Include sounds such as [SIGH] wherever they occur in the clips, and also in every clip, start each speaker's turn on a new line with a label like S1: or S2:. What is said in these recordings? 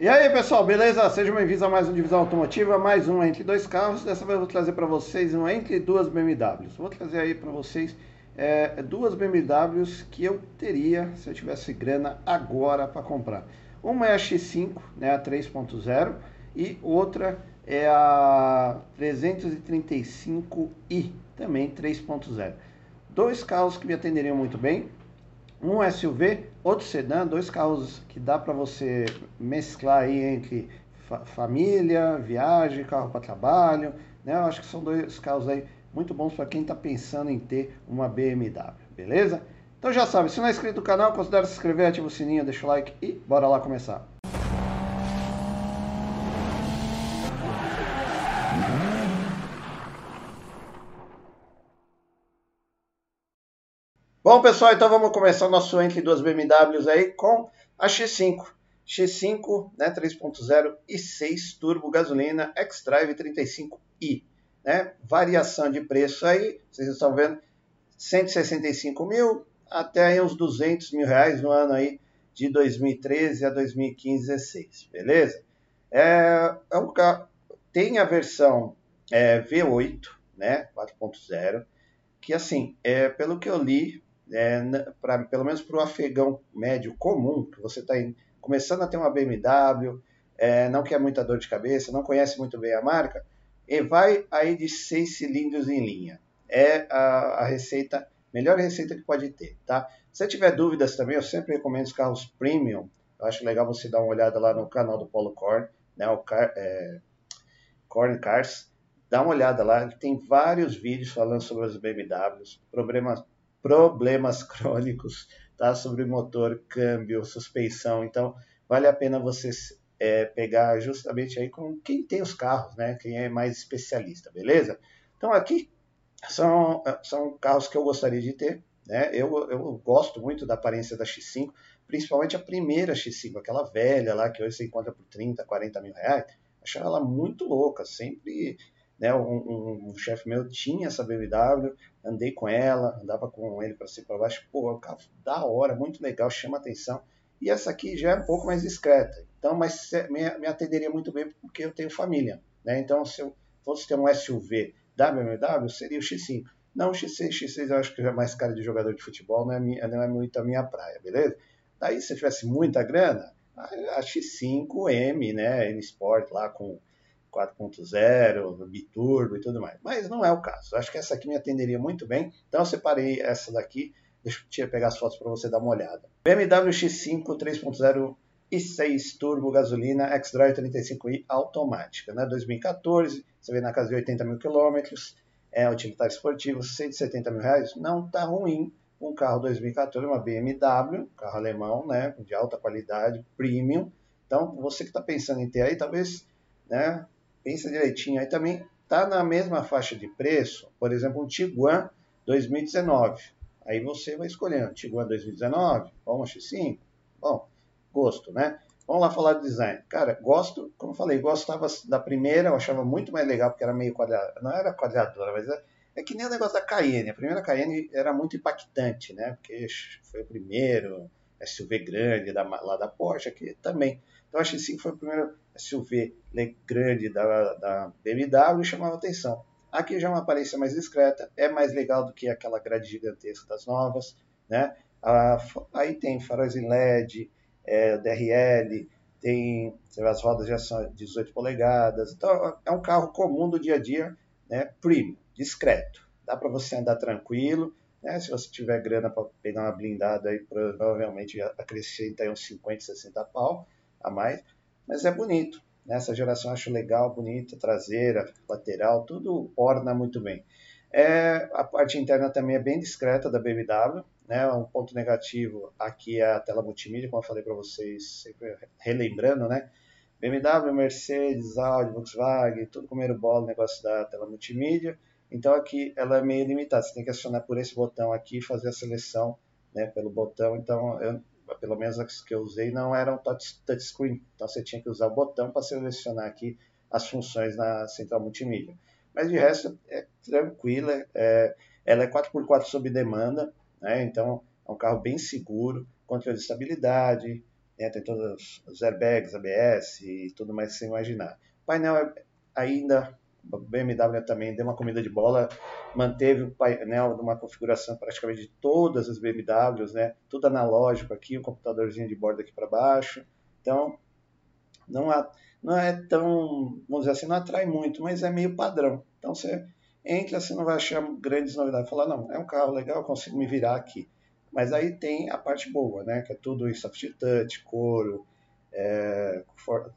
S1: E aí pessoal, beleza? Sejam bem-vindos a mais um Divisão Automotiva, mais um entre dois carros. Dessa vez eu vou trazer para vocês um entre duas BMWs. Vou trazer aí para vocês é, duas BMWs que eu teria se eu tivesse grana agora para comprar. Uma é a X5, né, a 3.0, e outra é a 335i, também 3.0. Dois carros que me atenderiam muito bem, um SUV, outro sedã, dois carros que dá para você mesclar aí entre fa família, viagem, carro para trabalho, né? Eu acho que são dois carros aí muito bons para quem está pensando em ter uma BMW, beleza? Então já sabe, se não é inscrito no canal, considere se inscrever, ativa o sininho, deixa o like e bora lá começar. Bom, pessoal, então vamos começar o nosso entre duas BMWs aí com a X5. X5, né, 3.0 e 6 turbo gasolina xDrive 35i, né? Variação de preço aí, vocês estão vendo, 165 mil até aí uns 200 mil reais no ano aí de 2013 a 2015, 16, beleza? É, é um carro, tem a versão é, V8, né, 4.0, que assim, é, pelo que eu li, é, pra, pelo menos para o afegão médio comum, que você está começando a ter uma BMW, é, não quer muita dor de cabeça, não conhece muito bem a marca, e vai aí de seis cilindros em linha. É a, a receita, melhor receita que pode ter, tá? Se tiver dúvidas também, eu sempre recomendo os carros premium. Eu acho legal você dar uma olhada lá no canal do Polo Corn, né? O Car, é, Corn Cars. Dá uma olhada lá, tem vários vídeos falando sobre as BMWs, problemas problemas [LAUGHS] crônicos, tá? Sobre motor, câmbio, suspensão. Então, vale a pena você é, pegar justamente aí com quem tem os carros, né? Quem é mais especialista, beleza? Então, aqui são, são carros que eu gostaria de ter, né? Eu, eu gosto muito da aparência da X5, principalmente a primeira X5, aquela velha lá que hoje você encontra por 30, 40 mil reais. Achava ela muito louca, sempre né, um, um, um chefe meu tinha essa BMW, andei com ela, andava com ele para cima para baixo. Pô, o carro da hora, muito legal, chama atenção. E essa aqui já é um pouco mais discreta. Então, mas me, me atenderia muito bem porque eu tenho família. Né? Então, se eu fosse ter um SUV da BMW, seria o X5. Não o X6, X6 eu acho que é mais cara de jogador de futebol, não é, minha, não é muito a minha praia, beleza? Daí, se tivesse muita grana, a, a X5M, né, M Sport lá com 4.0, biturbo e tudo mais. Mas não é o caso. Acho que essa aqui me atenderia muito bem. Então eu separei essa daqui. Deixa eu pegar as fotos para você dar uma olhada. BMW X5 3.0 e 6 turbo gasolina xDrive 35i automática, né? 2014, você vê na casa de 80 mil quilômetros, é utilitário esportivo, 170 mil reais, não tá ruim. Um carro 2014, uma BMW, carro alemão, né? De alta qualidade, premium. Então, você que está pensando em ter aí, talvez, né? Pensa direitinho. Aí também está na mesma faixa de preço, por exemplo, um Tiguan 2019. Aí você vai escolhendo Tiguan 2019, bom, X5, bom, gosto, né? Vamos lá falar de design. Cara, gosto, como falei, gostava da primeira, eu achava muito mais legal porque era meio quadrada, não era quadradora, mas é, é que nem o negócio da Cayenne. A primeira Cayenne era muito impactante, né? Porque foi o primeiro SUV grande da, lá da Porsche, aqui também. Então, a X5 foi o primeiro SUV grande da, da BMW e chamava atenção. Aqui já é uma aparência mais discreta, é mais legal do que aquela grade gigantesca das novas, né? Ah, aí tem faróis em LED, é, DRL, tem as rodas já são 18 polegadas, então é um carro comum do dia a dia, né? Premium, discreto, dá para você andar tranquilo, né? Se você tiver grana para pegar uma blindada aí, provavelmente acrescenta aí uns 50, 60 pau a mais, mas é bonito. Nessa geração acho legal, bonita, traseira, lateral, tudo orna muito bem. É, a parte interna também é bem discreta da BMW, né? Um ponto negativo aqui é a tela multimídia, como eu falei para vocês, sempre relembrando, né? BMW, Mercedes, Audi, Volkswagen, tudo bola, o negócio da tela multimídia. Então aqui ela é meio limitada, você tem que acionar por esse botão aqui e fazer a seleção né, pelo botão. Então eu pelo menos as que eu usei, não eram touch, touchscreen. Então você tinha que usar o botão para selecionar aqui as funções na central multimídia. Mas de resto é tranquila, é, ela é 4x4 sob demanda, né? então é um carro bem seguro, controle de estabilidade, né? tem todos os airbags, ABS e tudo mais que você imaginar. O painel é ainda, BMW também deu uma comida de bola, manteve o painel numa configuração praticamente de todas as BMWs, né? tudo analógico aqui, o computadorzinho de bordo aqui para baixo. Então, não, há, não é tão, vamos dizer assim, não atrai muito, mas é meio padrão. Então, você entra, você não vai achar grandes novidades. Falar, não, é um carro legal, consigo me virar aqui. Mas aí tem a parte boa, né? Que é tudo em soft touch, couro, é,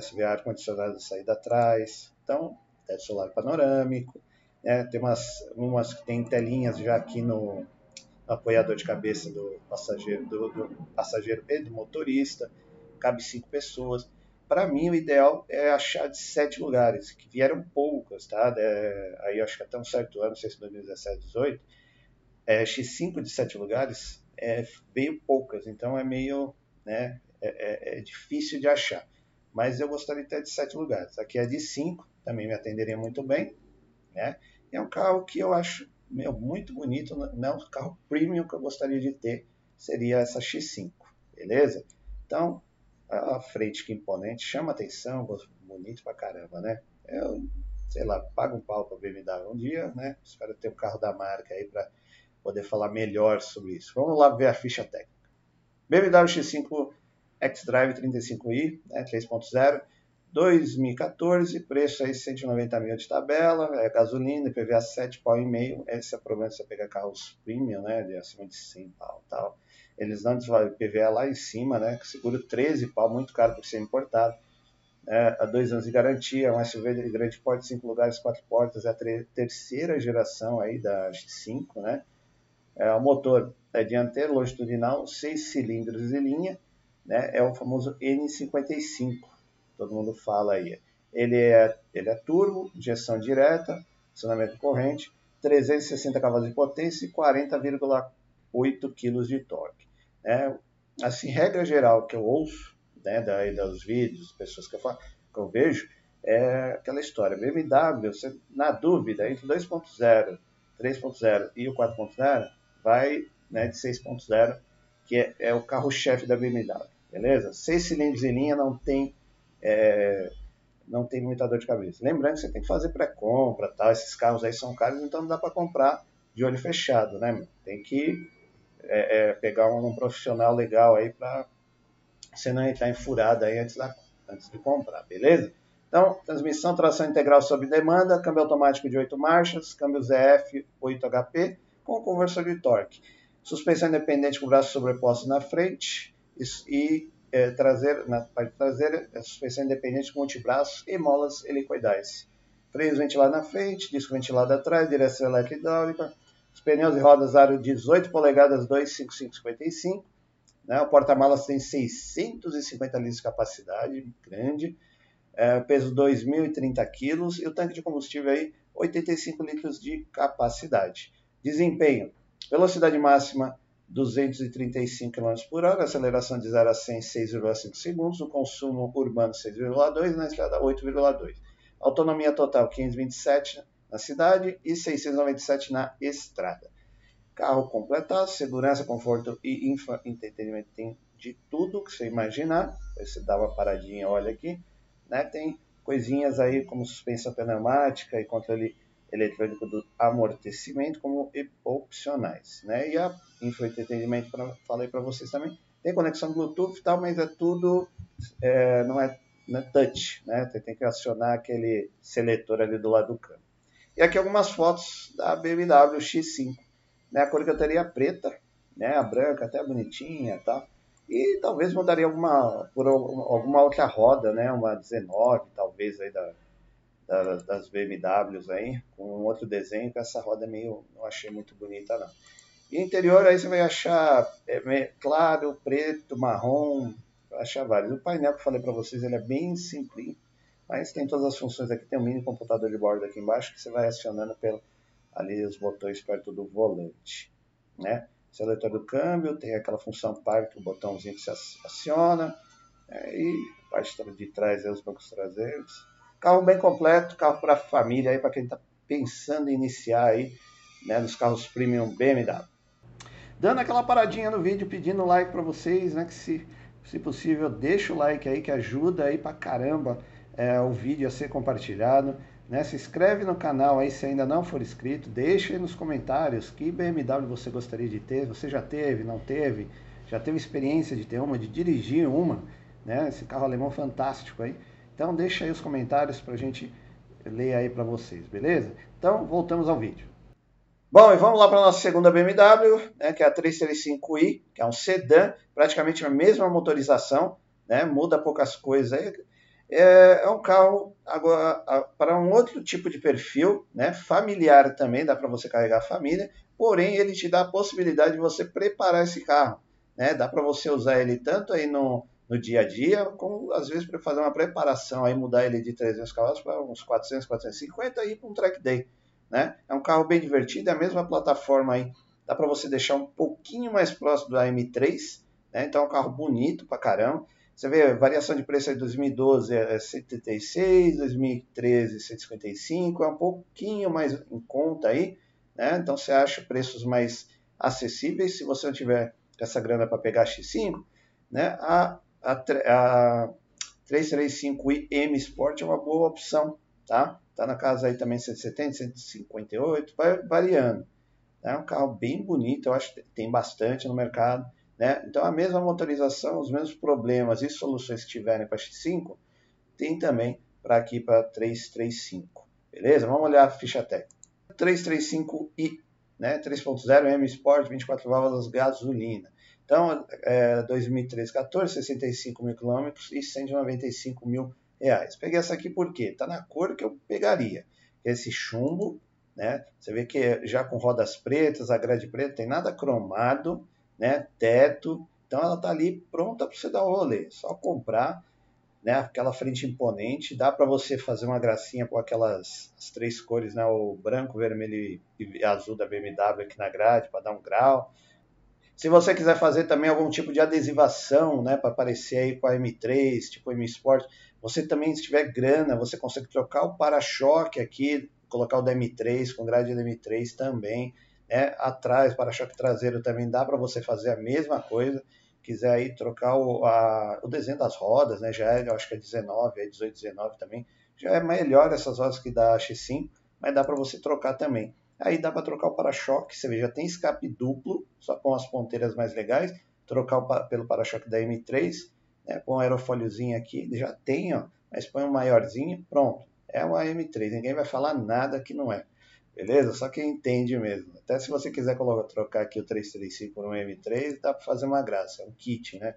S1: SVR condicionado de saída atrás. Então, teto solar panorâmico. Né? Tem umas, umas que tem telinhas já aqui no, no apoiador de cabeça do passageiro, do, do passageiro e do motorista. Cabe cinco pessoas. Para mim, o ideal é achar de sete lugares, que vieram poucas, tá? É, aí acho que até um certo ano, não sei se 2017, 2018, é, X5 de sete lugares é, veio poucas, então é meio né, é, é, é, difícil de achar. Mas eu gostaria ter de sete lugares. Aqui é de cinco, também me atenderia muito bem. Né? É um carro que eu acho meu, muito bonito, não é um carro premium que eu gostaria de ter, seria essa X5, beleza? Então, a frente que imponente, chama atenção, bonito pra caramba, né? Eu, sei lá, pago um pau pra BMW um dia, né? Espero ter um carro da marca aí para poder falar melhor sobre isso. Vamos lá ver a ficha técnica. BMW X5 xDrive 35i, né, 3.0, 2014, preço aí 190 mil de tabela, é gasolina, IPVA 7 pau e meio, esse é o problema de você pegar carros premium, né, de acima de 100 pau tal. Eles não desvalem IPVA lá em cima, né, seguro 13 pau, muito caro por ser importado. É, há dois anos de garantia, um SUV de grande porte, cinco lugares, quatro portas, é a terceira geração aí da X5, né? É, o motor é dianteiro, longitudinal, seis cilindros e linha, né? é o famoso N55, todo mundo fala aí. Ele é, ele é turbo, injeção direta, acionamento corrente, 360 cavalos de potência e 40,8 kg de torque. É, assim, regra geral que eu ouço, né, daí dos vídeos, pessoas que eu, falo, que eu vejo, é aquela história. BMW, você, na dúvida, entre 2.0, 3.0 e o 4.0, vai né, de 6.0, que é, é o carro-chefe da BMW, beleza? Seis cilindros em linha não tem, é, não tem muita dor de cabeça. Lembrando que você tem que fazer pré-compra, tal. Esses carros aí são caros, então não dá para comprar de olho fechado, né? Tem que é, é, pegar um, um, profissional legal aí para você não entrar em furada aí antes, da, antes de comprar, beleza? Então, transmissão, tração integral sob demanda, câmbio automático de 8 marchas, câmbio ZF 8 HP, com conversor de torque. Suspensão independente com braço sobreposto na frente e é, traseira, na parte traseira, é suspensão independente com antebraços e molas helicoidais. Freios ventilados na frente, disco ventilado atrás, direção elétrica hidráulica. Os pneus e rodas aro 18 polegadas 25555. Né? O porta-malas tem 650 litros de capacidade, grande. É, peso 2.030 kg e o tanque de combustível aí 85 litros de capacidade. Desempenho: velocidade máxima 235 km por hora, aceleração de 0 a 100 6,5 segundos, o consumo urbano 6,2, na estrada 8,2. Autonomia total 527 na cidade e 697 na estrada. Carro completado, segurança, conforto e entretenimento tem de tudo que você imaginar. Você dá uma paradinha, olha aqui, né? Tem coisinhas aí como suspensão pneumática e controle eletrônico do amortecimento como opcionais. Né? E a infoentretenimento, pra, falei para vocês também, tem conexão Bluetooth e tal, mas é tudo, é, não, é, não é touch, né? Você tem que acionar aquele seletor ali do lado do câmbio. E aqui algumas fotos da BMW X5. Né? A cor que eu teria preta, né? a branca até bonitinha tal. E talvez mudaria alguma, por alguma outra roda, né? uma 19 talvez aí da, das BMWs aí, com outro desenho, que essa roda é meio, não achei muito bonita não. E interior aí você vai achar é, claro, preto, marrom, vai achar vários. O painel que eu falei para vocês, ele é bem simples, mas tem todas as funções aqui, tem um mini computador de bordo aqui embaixo que você vai acionando pelo, ali os botões perto do volante, né? Seletor do câmbio, tem aquela função parque, o botãozinho que se aciona, é, e a parte de trás é os bancos traseiros, Carro bem completo, carro para família aí, para quem está pensando em iniciar aí, né, nos carros premium BMW. Dando aquela paradinha no vídeo, pedindo like para vocês, né, que se Se possível, deixa o like aí que ajuda aí pra caramba é, o vídeo a ser compartilhado. Né? Se inscreve no canal aí se ainda não for inscrito, deixa aí nos comentários que BMW você gostaria de ter, você já teve, não teve, já teve experiência de ter uma, de dirigir uma, né? esse carro alemão fantástico aí. Então deixa aí os comentários para a gente ler aí para vocês, beleza? Então voltamos ao vídeo. Bom, e vamos lá para a nossa segunda BMW, né, que é a 335i, que é um sedã, praticamente a mesma motorização, né, muda poucas coisas aí, é, é um carro agora para um outro tipo de perfil, né? familiar também, dá para você carregar a família, porém ele te dá a possibilidade de você preparar esse carro. Né? Dá para você usar ele tanto aí no, no dia a dia, como às vezes para fazer uma preparação, aí mudar ele de 300 cavalos para uns 400, 450 e ir para um track day. Né? É um carro bem divertido, é a mesma plataforma aí, dá para você deixar um pouquinho mais próximo do M3, né? então é um carro bonito para caramba. Você vê, variação de preço de 2012 é 136, 2013 155, é um pouquinho mais em conta aí, né? Então você acha preços mais acessíveis. Se você não tiver essa grana para pegar X5, né? A, a, a 335i M Sport é uma boa opção, tá? Tá na casa aí também 170, 158, vai variando. É um carro bem bonito, eu acho que tem bastante no mercado. Né? Então, a mesma motorização, os mesmos problemas e soluções que tiverem para X5, tem também para aqui para 335. Beleza? Vamos olhar a ficha técnica. 335i, né? 3.0 M Sport, 24 válvulas gasolina. Então, é, 2013, 14, 65 mil quilômetros e 195 mil reais. Peguei essa aqui porque está na cor que eu pegaria. Esse chumbo, né? Você vê que já com rodas pretas, a grade preta, tem nada cromado, né? Teto. Então ela está ali pronta para você dar o rolê. Só comprar, né? Aquela frente imponente. Dá para você fazer uma gracinha com aquelas as três cores, né? O branco, vermelho e azul da BMW aqui na grade para dar um grau. Se você quiser fazer também algum tipo de adesivação, né, para aparecer aí com a M3, tipo M Sport, você também, se tiver grana, você consegue trocar o para-choque aqui, colocar o da M3 com grade da M3 também é, atrás, para-choque traseiro também dá para você fazer a mesma coisa. Quiser aí trocar o, a, o desenho das rodas, né? Já é, eu acho que é 19, é 18, 19 também. Já é melhor essas rodas que da X5, mas dá para você trocar também. Aí dá para trocar o para-choque, você vê, já tem escape duplo, só com as ponteiras mais legais. Trocar o, pelo para-choque da M3, né, com um aerofóliozinho aqui, já tem, ó, mas põe um maiorzinho, pronto. É uma M3, ninguém vai falar nada que não é. Beleza? Só quem entende mesmo. Até se você quiser colocar, trocar aqui o 335 por um M3, dá para fazer uma graça. É um kit, né?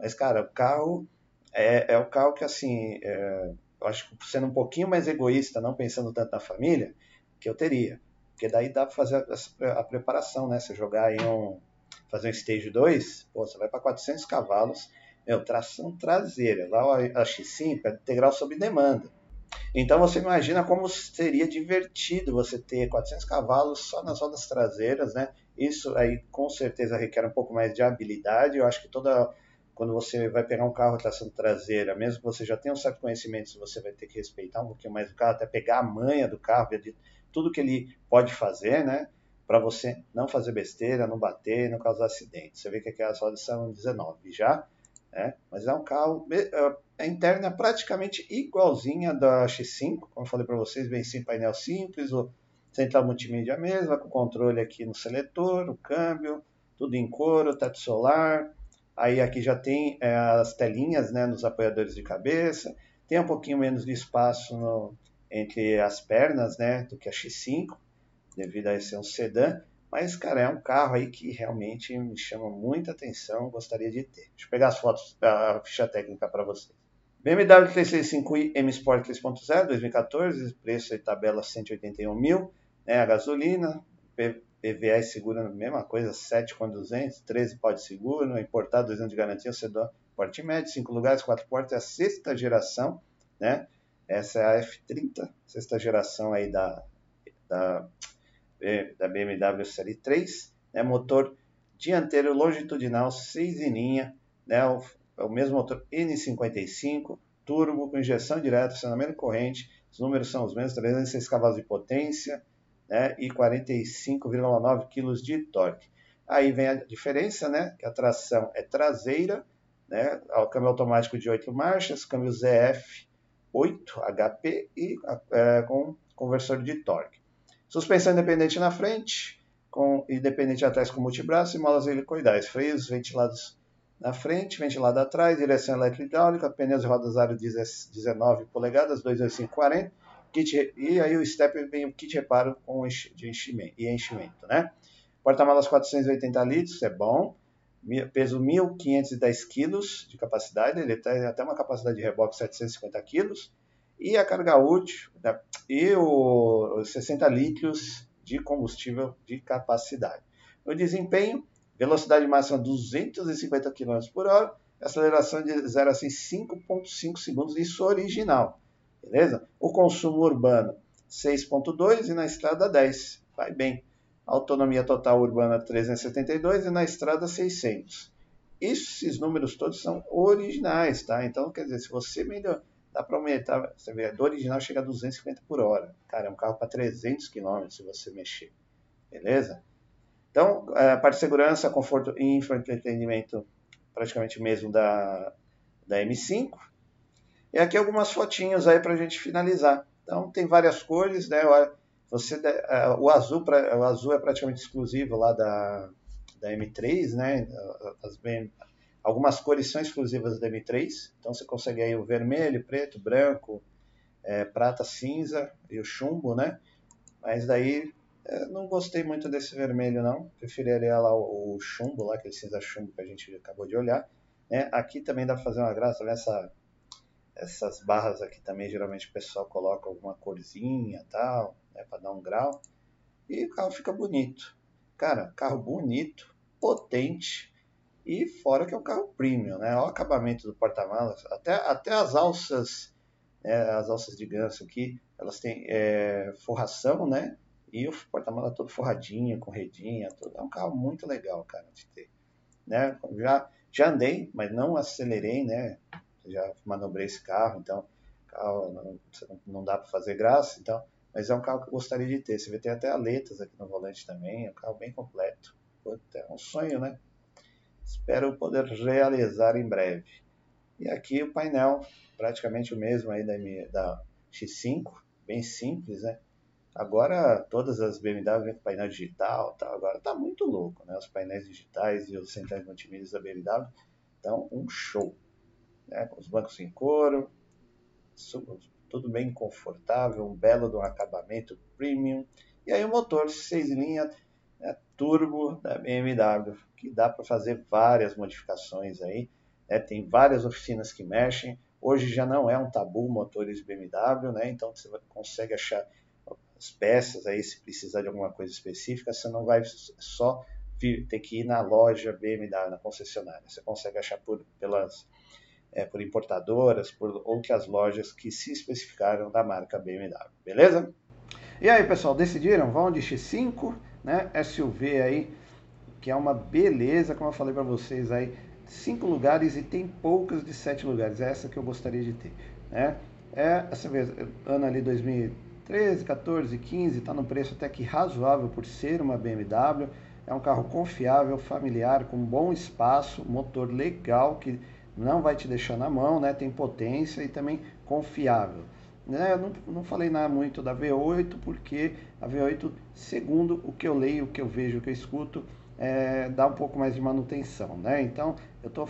S1: Mas, cara, o carro é, é o carro que, assim, é, eu acho que sendo um pouquinho mais egoísta, não pensando tanto na família, que eu teria. Porque daí dá para fazer a, a, preparação, né? Você jogar em um. fazer um stage 2, pô, você vai para 400 cavalos, meu, tração traseira. Lá a X5 é integral sob demanda. Então você imagina como seria divertido você ter 400 cavalos só nas rodas traseiras, né? Isso aí com certeza requer um pouco mais de habilidade. Eu acho que toda quando você vai pegar um carro tração traseira, mesmo que você já tenha um certo conhecimento, você vai ter que respeitar um pouquinho mais o carro, até pegar a manha do carro, tudo que ele pode fazer, né? Para você não fazer besteira, não bater, não causar acidente. Você vê que aquelas rodas são 19 já, né? Mas é um carro a interna é praticamente igualzinha da X5, como eu falei para vocês, bem sem painel simples, o central multimídia mesma, com controle aqui no seletor, o câmbio, tudo em couro, teto solar. Aí aqui já tem é, as telinhas né, nos apoiadores de cabeça, tem um pouquinho menos de espaço no, entre as pernas né, do que a X5, devido a ser um sedã. Mas, cara, é um carro aí que realmente me chama muita atenção, gostaria de ter. Deixa eu pegar as fotos, a ficha técnica para vocês. BMW 365i M Sport 3.0 2014, preço e tabela 181 mil, né, a gasolina, PVA segura a mesma coisa, 7 com 200, 13 pode seguro, importado, 2 anos de garantia, sedã porte médio, 5 lugares, 4 portas, é a sexta geração, né, essa é a F30, sexta geração aí da, da, da BMW Série 3, né, motor dianteiro longitudinal 6 em linha, né, o é o mesmo motor N55, turbo com injeção direta, acionamento corrente, os números são os mesmos, 306 cavalos de potência né, e 45,9 kg de torque. Aí vem a diferença, né, que a tração é traseira, né? O câmbio automático de 8 marchas, câmbio ZF 8 HP e é, com conversor de torque. Suspensão independente na frente, com independente atrás com multibraço e molas helicoidais, freios ventilados na frente, ventilado atrás, direção elétrica hidráulica, pneus e rodas aro 19 polegadas, 22540, kit, e aí o step vem o kit reparo com de enchimento, e enchimento, né? Porta-malas 480 litros, é bom, peso 1.510 kg de capacidade, ele tem até uma capacidade de reboque 750 kg, e a carga útil, né? e o 60 litros de combustível de capacidade. O desempenho, velocidade máxima 250 km por hora, aceleração de 0 a 5.5 segundos, isso original, beleza? O consumo urbano 6.2 e na estrada 10, vai bem. Autonomia total urbana 372 e na estrada 600. Esses números todos são originais, tá? Então, quer dizer, se você melhor, dá para aumentar, você vê, do original chega a 250 por hora. Cara, é um carro para 300 km se você mexer. Beleza? Então, é, a parte de segurança, conforto e infoentretenimento praticamente mesmo da, da M5. E aqui algumas fotinhos aí para a gente finalizar. Então, tem várias cores, né? Você, é, o, azul, o azul é praticamente exclusivo lá da, da M3, né? As bem, Algumas cores são exclusivas da M3, então você consegue aí o vermelho, preto, branco, é, prata, cinza e o chumbo, né? Mas daí é, não gostei muito desse vermelho não, preferiria lá o, o, chumbo, lá, aquele cinza chumbo que a gente acabou de olhar. Né? Aqui também dá para fazer uma graça, nessa essas barras aqui também geralmente o pessoal coloca alguma corzinha tal, né, dar um grau. E o carro fica bonito. Cara, carro bonito, potente, e fora que é um carro premium, né? Olha o acabamento do porta-malas, até, até as alças, é, as alças de ganso aqui, elas têm é, forração, né? E o porta-malas todo forradinho, com redinha, tudo. É um carro muito legal, cara, de ter. Né? Já, já andei, mas não acelerei, né? Já manobrei esse carro, então carro não, não dá para fazer graça, então. Mas é um carro que eu gostaria de ter. Você vê, tem até aletas aqui no volante também, é um carro bem completo. É um sonho, né? Espero poder realizar em breve. E aqui o painel, praticamente o mesmo aí da, da X5, bem simples, né? Agora todas as BMW vêm com painel digital, tá? agora tá muito louco, né? Os painéis digitais e os centrais multimídia da BMW estão um show, né? Com os bancos em couro, tudo bem confortável, um belo de um acabamento premium. E aí o motor 6 linhas né, turbo da BMW, que dá para fazer várias modificações aí. Né, tem várias oficinas que mexem. Hoje já não é um tabu motores BMW, né, então você consegue achar as peças aí se precisar de alguma coisa específica, você não vai só ter que ir na loja BMW, na concessionária. Você consegue achar por, pelas, é, por importadoras, por outras lojas que se especificaram da marca BMW, beleza? E aí, pessoal, decidiram? Vão de X5 né? SUV aí, que é uma beleza, como eu falei para vocês aí, cinco lugares e tem poucas de sete lugares. É essa que eu gostaria de ter, né? É, essa vez, ano ali 2013, 14, 15, está no preço até que razoável por ser uma BMW. É um carro confiável, familiar, com bom espaço, motor legal que não vai te deixar na mão, né? Tem potência e também confiável. Né? Eu não, não falei nada muito da V8, porque a V8, segundo o que eu leio, o que eu vejo, o que eu escuto, é, dá um pouco mais de manutenção, né? Então, eu estou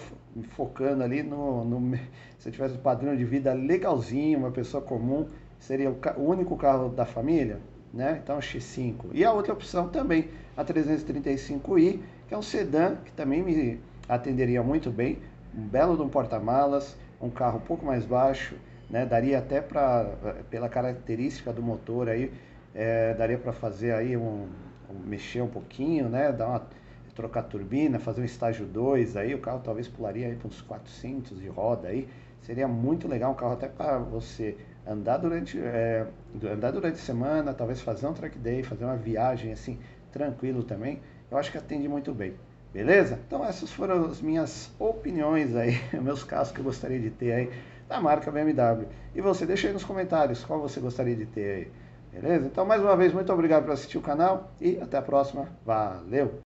S1: focando ali no, no, [LAUGHS] Se eu tivesse um padrão de vida legalzinho, uma pessoa comum, seria o, o único carro da família, né? Então, X5. E a outra opção também, a 335i, que é um sedã que também me atenderia muito bem, um belo de um porta-malas, um carro um pouco mais baixo, né? Daria até para, pela característica do motor aí, é, daria para fazer aí um, um, mexer um pouquinho, né? Dar uma, trocar turbina, fazer um estágio 2 aí, o carro talvez pularia aí para uns 400 de roda aí, seria muito legal um carro até para você andar durante é, andar durante a semana, talvez fazer um track day, fazer uma viagem assim tranquilo também. Eu acho que atende muito bem. Beleza? Então essas foram as minhas opiniões aí, [LAUGHS] meus carros que eu gostaria de ter aí da marca BMW. E você, deixa aí nos comentários qual você gostaria de ter aí. Beleza? Então, mais uma vez, muito obrigado por assistir o canal e até a próxima. Valeu!